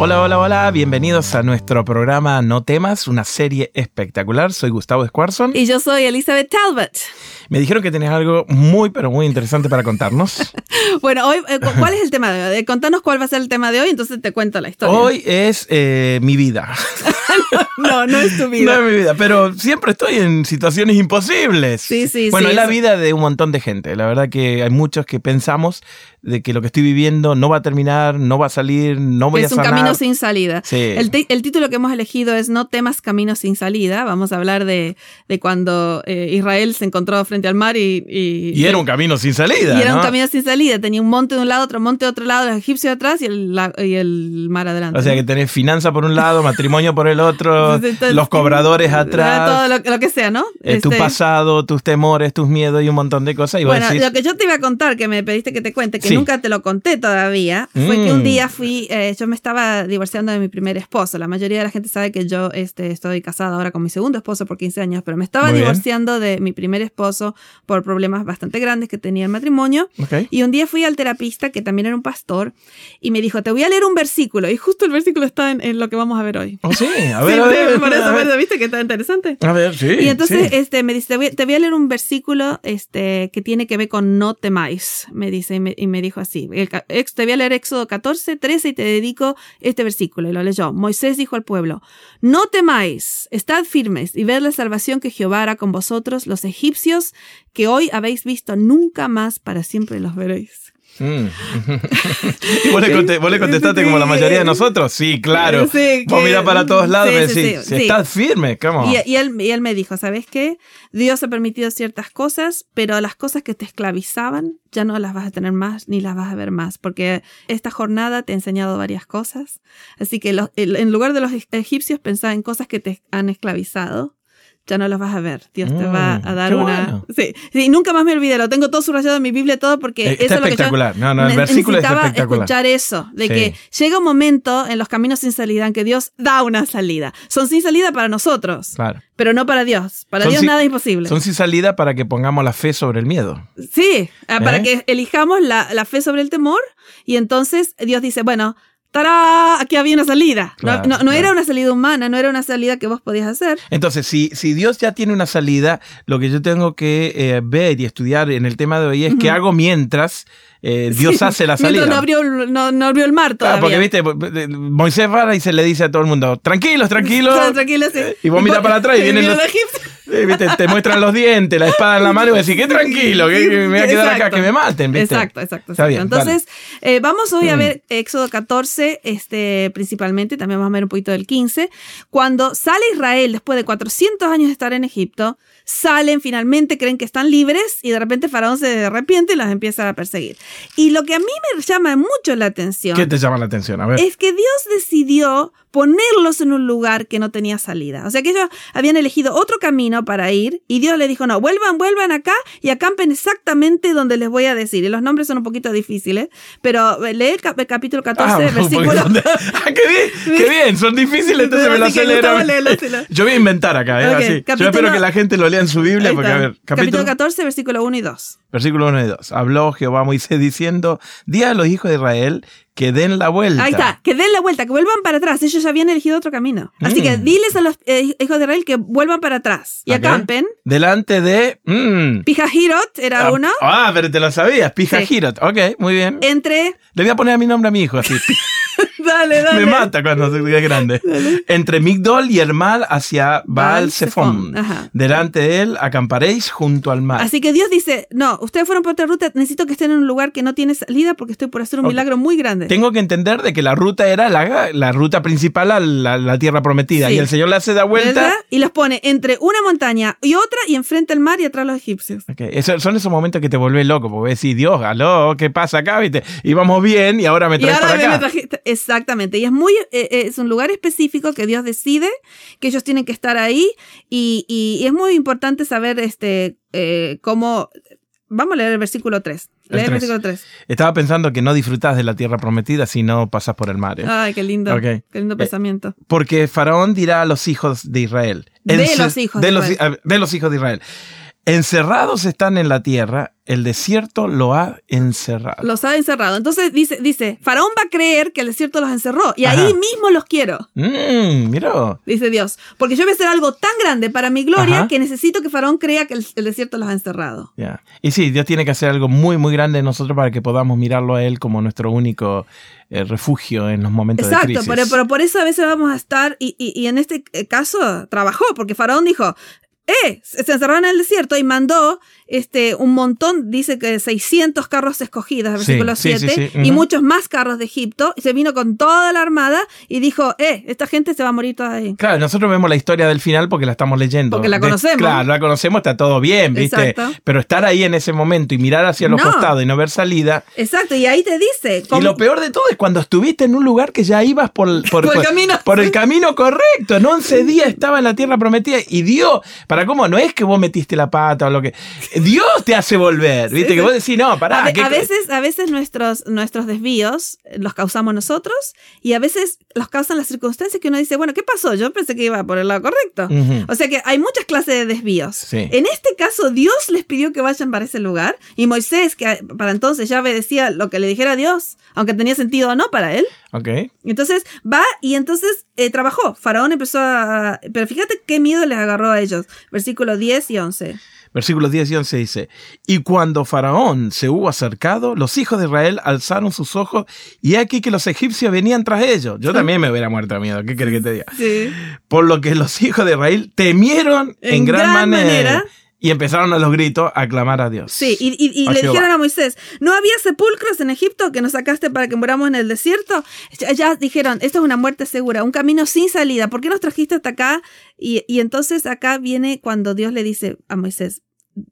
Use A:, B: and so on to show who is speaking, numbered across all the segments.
A: Hola, hola, hola, bienvenidos a nuestro programa No temas, una serie espectacular. Soy Gustavo Squarson.
B: Y yo soy Elizabeth Talbot.
A: Me dijeron que tenías algo muy, pero muy interesante para contarnos.
B: bueno, hoy, eh, ¿cuál es el tema de hoy? Eh, contanos cuál va a ser el tema de hoy, entonces te cuento la historia.
A: Hoy es eh, mi vida.
B: no, no es tu vida.
A: No es mi vida, pero siempre estoy en situaciones imposibles.
B: Sí, sí,
A: bueno,
B: sí.
A: es la vida de un montón de gente. La verdad que hay muchos que pensamos de que lo que estoy viviendo no va a terminar, no va a salir, no voy
B: es
A: a
B: un
A: sanar.
B: camino sin salida.
A: Sí.
B: El, el título que hemos elegido es No temas camino sin salida. Vamos a hablar de, de cuando eh, Israel se encontró frente al mar y... Y,
A: Y era un camino sin salida.
B: y era un
A: ¿no?
B: camino sin salida. Tenía un monte de un lado, otro monte de otro lado, los egipcios atrás y el, la- y el mar adelante.
A: O sea que tenés finanza por un lado, matrimonio por el otro,
B: Entonces,
A: los cobradores atrás,
B: Todo lo, lo que sea, ¿no?
A: eh, tu
B: Este,
A: pasado, tus temores, tus miedos y un montón de cosas. Y
B: Bueno, lo que yo te iba a contar, que me pediste que te cuente, que
A: Sí.
B: nunca te lo conté todavía, fue que
A: Mm.
B: un día fui, eh, yo me estaba divorciando de mi primer esposo. La mayoría de la gente sabe que yo este, estoy casada ahora con mi segundo esposo por 15 años, pero me estaba
A: Muy bien.
B: divorciando de mi primer esposo por problemas bastante grandes que tenía el matrimonio.
A: Ok.
B: Y un día fui al terapista, que también era un pastor, y me dijo, te voy a leer un versículo. Y justo el versículo está en, en lo que vamos a ver hoy.
A: Oh, sí, a
B: Sí,
A: ver, a ver.
B: por eso,
A: a ver.
B: ¿viste que está interesante?
A: A ver, sí.
B: Y entonces
A: sí.
B: este, me dice, te voy, te voy a leer un versículo este, que tiene que ver con no temáis, me dice, y me, y me dijo así. Te voy a leer Éxodo 14, 13 y te dedico este versículo. Y lo leyó. Moisés dijo al pueblo, no temáis, estad firmes y ved la salvación que Jehová hará con vosotros, los egipcios, que hoy habéis visto, nunca más para siempre los veréis.
A: Mm. y vos le, conte- vos le contestaste como la mayoría de nosotros. Sí, claro.
B: Sí,
A: vos mirás para todos lados
B: sí,
A: y
B: sí,
A: decís,
B: sí,
A: si
B: sí.
A: estás firme, ¿cómo?
B: Y, y él, y él me dijo, ¿sabes qué? Dios ha permitido ciertas cosas, pero las cosas que te esclavizaban ya no las vas a tener más ni las vas a ver más, porque esta jornada te ha enseñado varias cosas. Así que los- en lugar de los egipcios pensaba en cosas que te han esclavizado. Ya no los vas a ver. Dios te va
A: Mm,
B: a dar una.
A: bueno.
B: Sí, sí, nunca más me olvidé. Lo tengo todo subrayado en mi Biblia, todo, porque
A: Eh,
B: eso es lo que yo
A: espectacular. No, no, el versículo es
B: necesitaba
A: espectacular.
B: escuchar eso, de
A: Sí.
B: que llega un momento en los caminos sin salida en que Dios da una salida. Son sin salida para nosotros.
A: Claro.
B: Pero no para Dios. Para
A: Son
B: Dios nada es imposible.
A: Son sin salida para que pongamos la fe sobre el miedo.
B: Sí, ah, para
A: ¿Eh?
B: que elijamos la, la fe sobre el temor y entonces Dios dice, bueno, ¡tará! Aquí había una salida. No-
A: Claro,
B: no, no
A: claro.
B: era una salida humana, no era una salida que vos podías hacer.
A: Entonces, si, si Dios ya tiene una salida, lo que yo tengo que eh, ver y estudiar en el tema de hoy es qué hago mientras eh, Dios
B: Sí,
A: hace la salida.
B: No abrió, no, no abrió el mar
A: Claro,
B: todavía.
A: porque viste, Moisés va y se le dice a todo el mundo, tranquilos, tranquilos.
B: Claro, tranquilo, sí.
A: Y vos mirás para atrás y vienen
B: viene
A: los- ¿viste? Te muestran los dientes, la espada en la mano y decís, qué tranquilo, que, me voy a quedar acá,
B: Exacto.
A: que me maten. ¿viste?
B: Exacto, exacto.
A: Está
B: exacto.
A: bien,
B: Entonces, eh, vamos hoy a
A: Mm.
B: ver Éxodo 14, este, principalmente, también vamos a ver un poquito del 15. Cuando sale Israel después de 400 años de estar en Egipto, salen finalmente, creen que están libres y de repente Faraón se arrepiente y las empieza a perseguir. Y lo que a mí me llama mucho la atención
A: ¿Qué te llama la atención? A ver.
B: es que Dios decidió ponerlos en un lugar que no tenía salida. O sea que ellos habían elegido otro camino para ir y Dios les dijo, no, vuelvan, vuelvan acá y acampen exactamente donde les voy a decir. Y los nombres son un poquito difíciles, pero lee el, cap- el capítulo 14,
A: Ah,
B: versículo...
A: poquito. Ah, qué bien, qué bien, son difíciles, entonces me lo acelero. Yo voy a inventar acá, ¿eh? Así. Yo espero que la gente lo lea en su Biblia, porque, a ver,
B: capítulo
A: capítulo,
B: 14, versículo 1 y 2.
A: versículo 1 y 2. Habló Jehová a Moisés diciendo, di a los hijos de Israel que den la vuelta.
B: Ahí está, que den la vuelta, que vuelvan para atrás. Ellos habían elegido otro camino. Así
A: Mm.
B: que diles a los eh, hijos de Israel que vuelvan para atrás y
A: Ok.
B: acampen.
A: Delante de... mm,
B: Pijajirot era
A: ah,
B: uno.
A: Ah, pero te lo sabías, Pija
B: Sí.
A: Ok, muy bien.
B: Entre.
A: Le voy a poner mi nombre a mi hijo así.
B: Dale, dale.
A: Me mata cuando es grande. Entre Migdol y Hermal hacia Baal Zephon. Delante de él acamparéis junto al mar.
B: Así que Dios dice, no, ustedes fueron por otra ruta, necesito que estén en un lugar que no tiene salida porque estoy por hacer un milagro muy grande.
A: Tengo que entender de que la ruta era la, la ruta principal a la, la tierra prometida.
B: Sí.
A: Y el Señor le hace da vuelta.
B: ¿Verdad? Y los pone entre una montaña y otra y enfrente al mar y atrás los egipcios.
A: Ok, eso- son esos momentos que te volvés loco, porque decís, Dios, aló, ¿qué pasa acá? ¿Viste? Íbamos bien y ahora me
B: Y
A: traes
B: ahora
A: para
B: me
A: acá.
B: trajiste- Exactamente. Y es muy, eh, eh, es un lugar específico que Dios decide que ellos tienen que estar ahí. Y, y- y es muy importante saber este eh, cómo. Vamos a leer el versículo 3.
A: El
B: Lee el,
A: tres.
B: versículo 3.
A: Estaba pensando que no disfrutás de la tierra prometida si no pasas por el mar. ¿eh?
B: Ay, qué lindo.
A: Ok.
B: Qué lindo pensamiento.
A: Porque Faraón dirá a los hijos de Israel.
B: De los hijos de
A: de los,
B: Israel.
A: de los hijos de Israel. Encerrados están en la tierra, el desierto lo ha encerrado.
B: Los ha encerrado. Entonces dice, dice, Faraón va a creer que el desierto los encerró. Y
A: Ajá.
B: ahí mismo los quiero.
A: Mm, mira.
B: Dice Dios. Porque yo voy a hacer algo tan grande para mi gloria
A: Ajá.
B: que necesito que Faraón crea que el, el desierto los ha encerrado.
A: Y sí, Dios tiene que hacer algo muy, muy grande en nosotros para que podamos mirarlo a Él como nuestro único eh, refugio en los momentos de
B: Exacto,
A: crisis.
B: pero, pero por eso a veces vamos a estar, y, y- y en este eh, caso trabajó, porque Faraón dijo, eh, se encerraron en el desierto y mandó este, un montón, dice que 600 carros escogidos,
A: Sí,
B: versículo
A: sí, sí,
B: 7,
A: sí,
B: y muchos más carros de Egipto, y se vino con toda la armada y dijo, eh, esta gente se va a morir toda ahí.
A: Claro, nosotros vemos la historia del final porque la estamos leyendo.
B: Porque la
A: De-
B: conocemos.
A: claro, la conocemos, está todo bien, ¿viste?
B: Exacto.
A: Pero estar ahí en ese momento y mirar hacia los
B: No.
A: costados y no ver salida.
B: Exacto, y ahí te dice,
A: Y
B: ¿cómo-
A: lo peor de todo es cuando estuviste en un lugar que ya ibas por, por,
B: Por el camino,
A: por el camino correcto. En 11 días estaba en la tierra prometida y Dios, para cómo, no es que vos metiste la pata o lo que. Dios te hace volver, ¿viste? Que vos decís, no, pará.
B: a, ve-
A: ¿qué-
B: a veces, a veces nuestros, nuestros desvíos los causamos nosotros y a veces los causan las circunstancias que uno dice, bueno, ¿qué pasó? Yo pensé que iba por el lado correcto.
A: Ujú.
B: O sea que hay muchas clases de desvíos.
A: Sí.
B: En este caso, Dios les pidió que vayan para ese lugar y Moisés, que para entonces ya obedecía lo que le dijera Dios, aunque tenía sentido o no para él.
A: Ok.
B: Entonces va y entonces eh, trabajó. Faraón empezó a... Pero fíjate qué miedo les agarró a ellos. Versículo 10 y 11.
A: Versículos 10 y 11 dice, y cuando Faraón se hubo acercado, los hijos de Israel alzaron sus ojos y aquí que los egipcios venían tras ellos. Yo también me hubiera muerto de miedo, ¿qué querés que te diga?
B: Sí.
A: Por lo que los hijos de Israel temieron en,
B: En
A: gran,
B: gran
A: manera,
B: manera.
A: Y empezaron a los gritos a clamar a Dios.
B: Sí, y, y- y
A: A
B: le
A: Jehová.
B: dijeron a Moisés, ¿no había sepulcros en Egipto que nos sacaste para que muramos en el desierto? Ya, ya dijeron, esto es una muerte segura, un camino sin salida, ¿por qué nos trajiste hasta acá? Y, y entonces acá viene cuando Dios le dice a Moisés,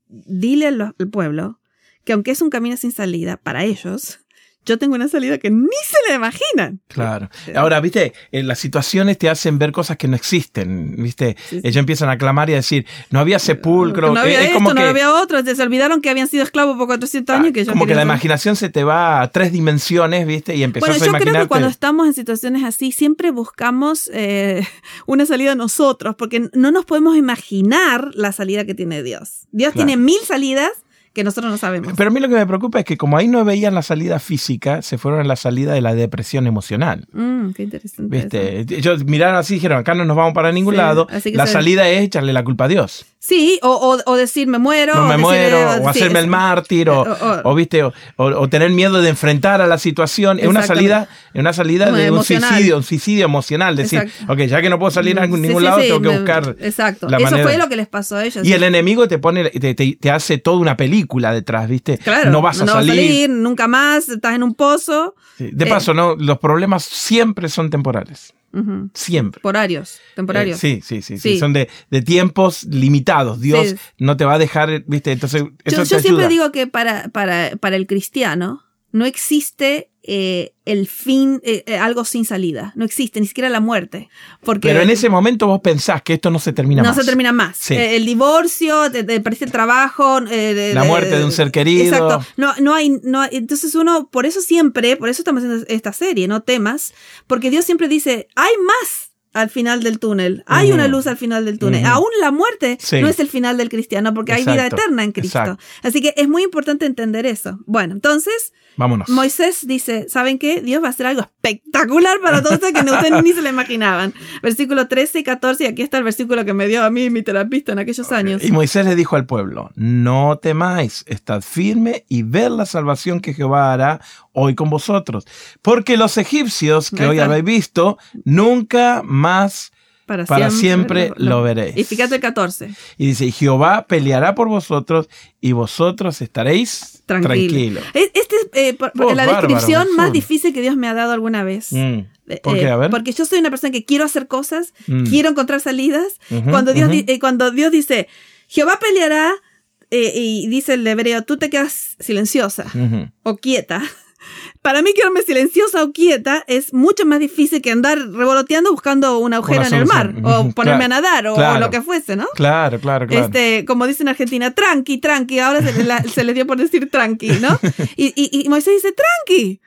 B: dile al, al pueblo que aunque es un camino sin salida para ellos, yo tengo una salida que ni se le imaginan.
A: Claro. Ahora, viste, eh, las situaciones te hacen ver cosas que no existen, viste.
B: Sí, sí.
A: Ellos empiezan a clamar y a decir, no había sepulcro.
B: no había
A: Eh, es
B: esto,
A: como
B: no
A: que,
B: había otro, se olvidaron que habían sido esclavos por 400 años.
A: ah,
B: que ellos
A: como que la imaginación se te va a tres dimensiones, viste, y empezás
B: Bueno,
A: a
B: yo creo que cuando estamos en situaciones así, siempre buscamos eh, una salida nosotros, porque no nos podemos imaginar la salida que tiene Dios. Dios
A: Claro.
B: tiene mil salidas que nosotros no sabemos.
A: Pero a mí lo que me preocupa es que como ahí no veían la salida física, se fueron a la salida de la depresión emocional.
B: Mm, qué interesante.
A: ¿Viste? Ellos miraron así y dijeron, acá no nos vamos para ningún
B: Sí,
A: lado. La
B: se-
A: salida es echarle la culpa a Dios.
B: Sí, o, o, o decir me muero.
A: No
B: o
A: me muero,
B: eh,
A: o
B: sí,
A: hacerme
B: es-
A: el mártir, o,
B: o- o-
A: o, ¿viste? O, o- o tener miedo de enfrentar a la situación. Es una salida, es una salida de un suicidio, un suicidio emocional. Decir,
B: Exacto.
A: ok, ya que no puedo salir a ningún
B: Sí,
A: ningún
B: sí,
A: lado,
B: sí,
A: tengo que
B: me-
A: buscar.
B: Exacto.
A: la
B: Eso
A: manera.
B: fue lo que les pasó a ellos.
A: Y el enemigo te pone, te, te- te hace toda una película detrás, ¿viste?
B: Claro,
A: no vas a
B: no
A: salir.
B: nunca más, estás en un pozo.
A: De
B: Eh.
A: paso, no, los problemas siempre son temporales. Siempre.
B: Temporarios, temporarios.
A: Eh, sí, sí, sí, sí,
B: Sí.
A: Son de, de tiempos limitados. Dios
B: Sí.
A: no te va a dejar, ¿viste? Entonces, eso
B: Yo,
A: te
B: yo siempre
A: ayuda.
B: digo que para, para, para el cristiano no existe eh, el fin, eh, eh, algo sin salida. No existe, ni siquiera la muerte. Porque
A: Pero en ese momento vos pensás que esto no se termina
B: no
A: más.
B: se termina más.
A: Sí.
B: Eh, el divorcio, te, te perdiste el trabajo. de-
A: La muerte de un ser querido.
B: Exacto. No, no hay, no hay- entonces uno, por eso siempre, por eso estamos haciendo esta serie, no temas, porque Dios siempre dice, hay más al final del túnel, hay una luz al final del túnel. Aún la muerte
A: Sí.
B: no es el final del cristiano, porque hay vida eterna en Cristo.
A: Exacto.
B: Así que es muy importante entender eso. Bueno, entonces
A: Vámonos.
B: Moisés dice, ¿saben qué? Dios va a hacer algo espectacular para todos ustedes que no- ustedes ni se lo imaginaban. Versículo 13 y 14, y aquí está el versículo que me dio a mí mi terapista en aquellos años.
A: Y Moisés le dijo al pueblo, no temáis, estad firme y ver la salvación que Jehová hará hoy con vosotros. Porque los egipcios que hoy habéis visto, nunca más para siempre lo veréis.
B: Y fíjate el 14.
A: Y dice, Jehová peleará por vosotros y vosotros estaréis
B: Tranquilo.
A: tranquilos.
B: Es- Este es eh, por-
A: Oh,
B: la
A: bárbaro,
B: descripción más
A: sí.
B: difícil que Dios me ha dado alguna vez.
A: Mm.
B: Eh,
A: ¿Por qué?
B: eh,
A: A ver.
B: Porque yo soy una persona que quiero hacer cosas,
A: Mm.
B: quiero encontrar salidas.
A: Ujú,
B: cuando, Dios,
A: ujú.
B: di- eh, cuando Dios dice, Jehová peleará, eh, y dice el hebreo, tú te quedas silenciosa
A: Ujú.
B: o quieta. Para mí quedarme silenciosa o quieta es mucho más difícil que andar revoloteando buscando un agujero
A: Una
B: en el mar o ponerme
A: claro,
B: a nadar o
A: claro.
B: lo que fuese, ¿no?
A: Claro, claro, claro.
B: Este, como dicen en Argentina, tranqui, tranqui, ahora se, la- se les dio por decir tranqui, ¿no? Y, y, y Moisés dice, tranqui,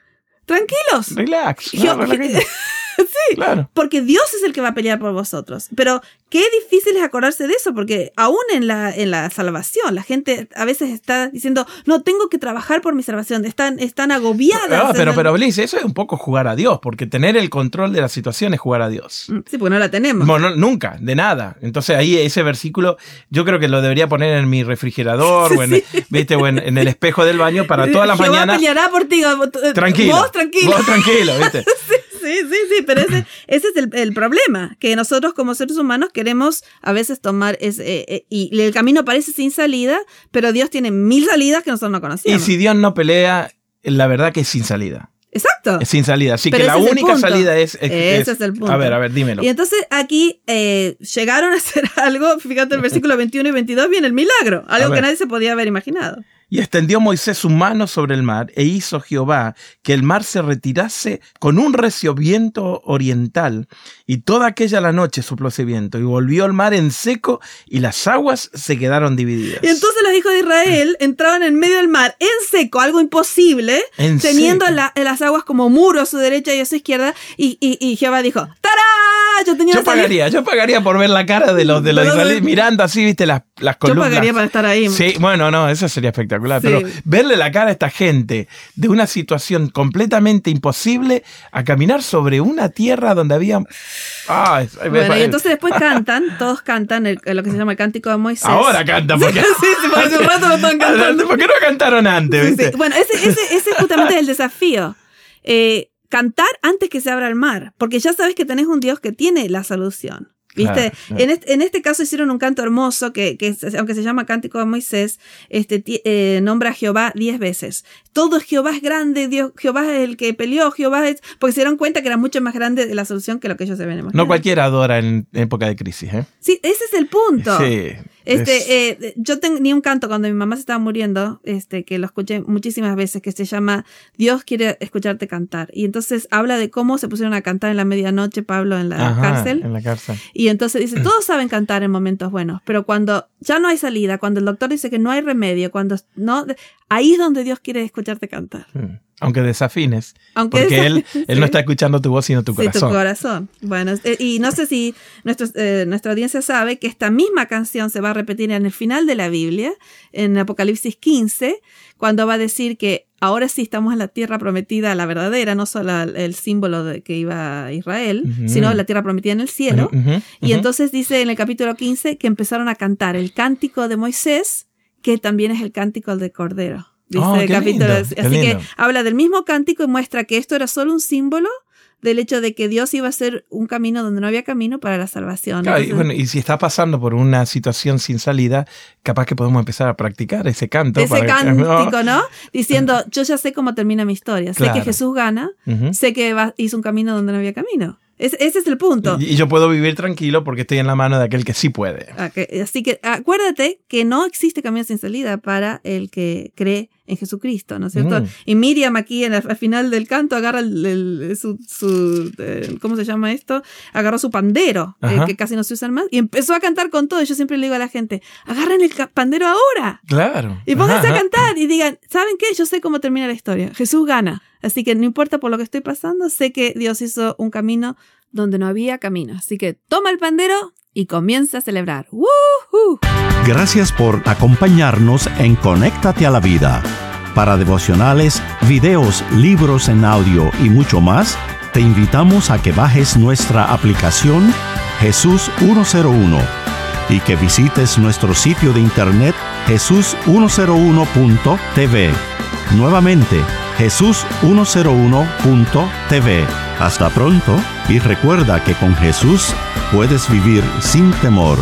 B: tranquilos.
A: Relax.
B: Yo-
A: no, relajate.
B: sí,
A: Claro.
B: porque Dios es el que va a pelear por vosotros. Pero qué difícil es acordarse de eso, porque aún en la, en la salvación, la gente a veces está diciendo, no, tengo que trabajar por mi salvación, están, están agobiadas.
A: No,
B: en
A: pero, pero Bliss, eso es un poco jugar a Dios, porque tener el control de la situación es jugar a Dios.
B: Mm, Sí, porque no la tenemos.
A: Bueno, nunca, de nada. Entonces ahí ese versículo yo creo que lo debería poner en mi refrigerador o, en, ¿viste? o en, en el espejo del baño para todas las mañanas.
B: peleará por ti.
A: Tranquilo.
B: Vos tranquilo.
A: Vos tranquilo, ¿viste?
B: Sí, sí, sí, pero ese, ese es el, el problema, que nosotros como seres humanos queremos a veces tomar, ese, eh, eh, y el camino parece sin salida, pero Dios tiene mil salidas que nosotros no
A: Y
B: conocíamos.
A: si Dios no pelea, la verdad que es sin salida.
B: Exacto.
A: Es sin salida. Así
B: Pero
A: que la única salida es, es-
B: Ese
A: es-
B: el punto.
A: A ver, a ver, dímelo.
B: Y entonces aquí eh, llegaron a hacer algo, fíjate el versículo 21 y 22 viene el milagro, algo que nadie se podía haber imaginado.
A: Y extendió Moisés su mano sobre el mar e hizo Jehová que el mar se retirase con un recio viento oriental. Y toda aquella la noche sopló ese viento y volvió el mar en seco y las aguas se quedaron divididas.
B: Y entonces los hijos de Israel entraban en medio del mar en seco, algo imposible,
A: En
B: teniendo la- las aguas como muro a su derecha y a su izquierda. Y, y- y Jehová dijo, ¡Tará! Yo tenía
A: yo
B: una salida".
A: pagaría, yo pagaría por ver la cara de los de los
B: No, no,
A: israelíes
B: no.
A: mirando así, viste, las, las
B: Yo
A: columnas.
B: pagaría para estar ahí.
A: Sí, bueno, no, eso sería espectacular.
B: Sí.
A: Pero verle la cara a esta gente de una situación completamente imposible a caminar sobre una tierra donde había. Ah,
B: Bueno, y entonces después cantan, todos cantan el- lo que se llama el cántico de Moisés.
A: Ahora canta, porque.
B: sí, sí, hace un rato lo estaban cantando.
A: ¿Por qué no cantaron antes,
B: Sí,
A: viste?
B: sí. Bueno, ese, ese, ese es justamente el desafío. Eh, cantar antes que se abra el mar, porque ya sabes que tenés un Dios que tiene la solución. ¿Viste?
A: Claro, claro.
B: En, este, en este caso hicieron un canto hermoso que, que aunque se llama Cántico de Moisés, este, eh, nombra a Jehová diez veces. Todo es Jehová es grande, Dios, Jehová es el que peleó, Jehová es... Porque se dieron cuenta que era mucho más grande de la solución que lo que ellos se habían imaginado.
A: No cualquiera adora en época de crisis, ¿eh?
B: Sí, ese es el punto.
A: Sí.
B: Este,
A: es-
B: eh, yo tenía un canto cuando mi mamá se estaba muriendo, este, que lo escuché muchísimas veces, que se llama Dios quiere escucharte cantar. Y entonces habla de cómo se pusieron a cantar en la medianoche Pablo en la
A: Ajá,
B: cárcel.
A: En la cárcel.
B: Y entonces dice, todos saben cantar en momentos buenos, pero cuando ya no hay salida, cuando el doctor dice que no hay remedio, cuando no, ahí es donde Dios quiere escucharte cantar.
A: Mm. Aunque desafines.
B: Aunque
A: Porque él,
B: desaf-
A: él
B: sí.
A: no está escuchando tu voz, sino tu
B: Sí, tu
A: corazón.
B: corazón. Bueno, eh, y no sé si nuestros, eh, nuestra audiencia sabe que esta misma canción se va a repetir en el final de la Biblia, en Apocalipsis 15, cuando va a decir que ahora sí estamos en la tierra prometida, la verdadera, no solo el símbolo de que iba a Israel, sino la tierra prometida en el cielo. Y entonces dice en el capítulo 15 que empezaron a cantar el cántico de Moisés, que también es el cántico del Cordero. Dice
A: Oh,
B: el capítulo.
A: lindo,
B: así que habla del mismo cántico y muestra que esto era solo un símbolo del hecho de que Dios iba a ser un camino donde no había camino para la salvación.
A: Claro, y, bueno, y si está pasando por una situación sin salida, capaz que podemos empezar a practicar ese canto.
B: ese
A: para que-
B: cántico, ¿no? Diciendo, yo ya sé cómo termina mi historia. Sé que Jesús gana, sé que va- hizo un camino donde no había camino. Es- ese es el punto.
A: Y, y yo puedo vivir tranquilo porque estoy en la mano de aquel que sí puede.
B: Ah, Así que acuérdate que no existe camino sin salida para el que cree en Jesucristo, ¿no es cierto?
A: Mm.
B: Y Miriam aquí en el, al final del canto agarra el- el- su, su, eh, ¿cómo se llama esto? Agarró su pandero, eh, que casi no se usan más, y empezó a cantar con todo. Yo siempre le digo a la gente, agarren el pandero ahora.
A: Claro.
B: Y pónganse
A: Ajá,
B: a cantar y digan, ¿saben qué? Yo sé cómo termina la historia. Jesús gana. Así que no importa por lo que estoy pasando, sé que Dios hizo un camino donde no había camino. Así que toma el pandero y comienza a celebrar. ¡Woohoo!
C: Gracias por acompañarnos en Conéctate a la Vida. Para devocionales, videos, libros en audio y mucho más, te invitamos a que bajes nuestra aplicación Jesús 101 y que visites nuestro sitio de internet jesús101.tv. Nuevamente, jesús101.tv. Hasta pronto y recuerda que con Jesús puedes vivir sin temor.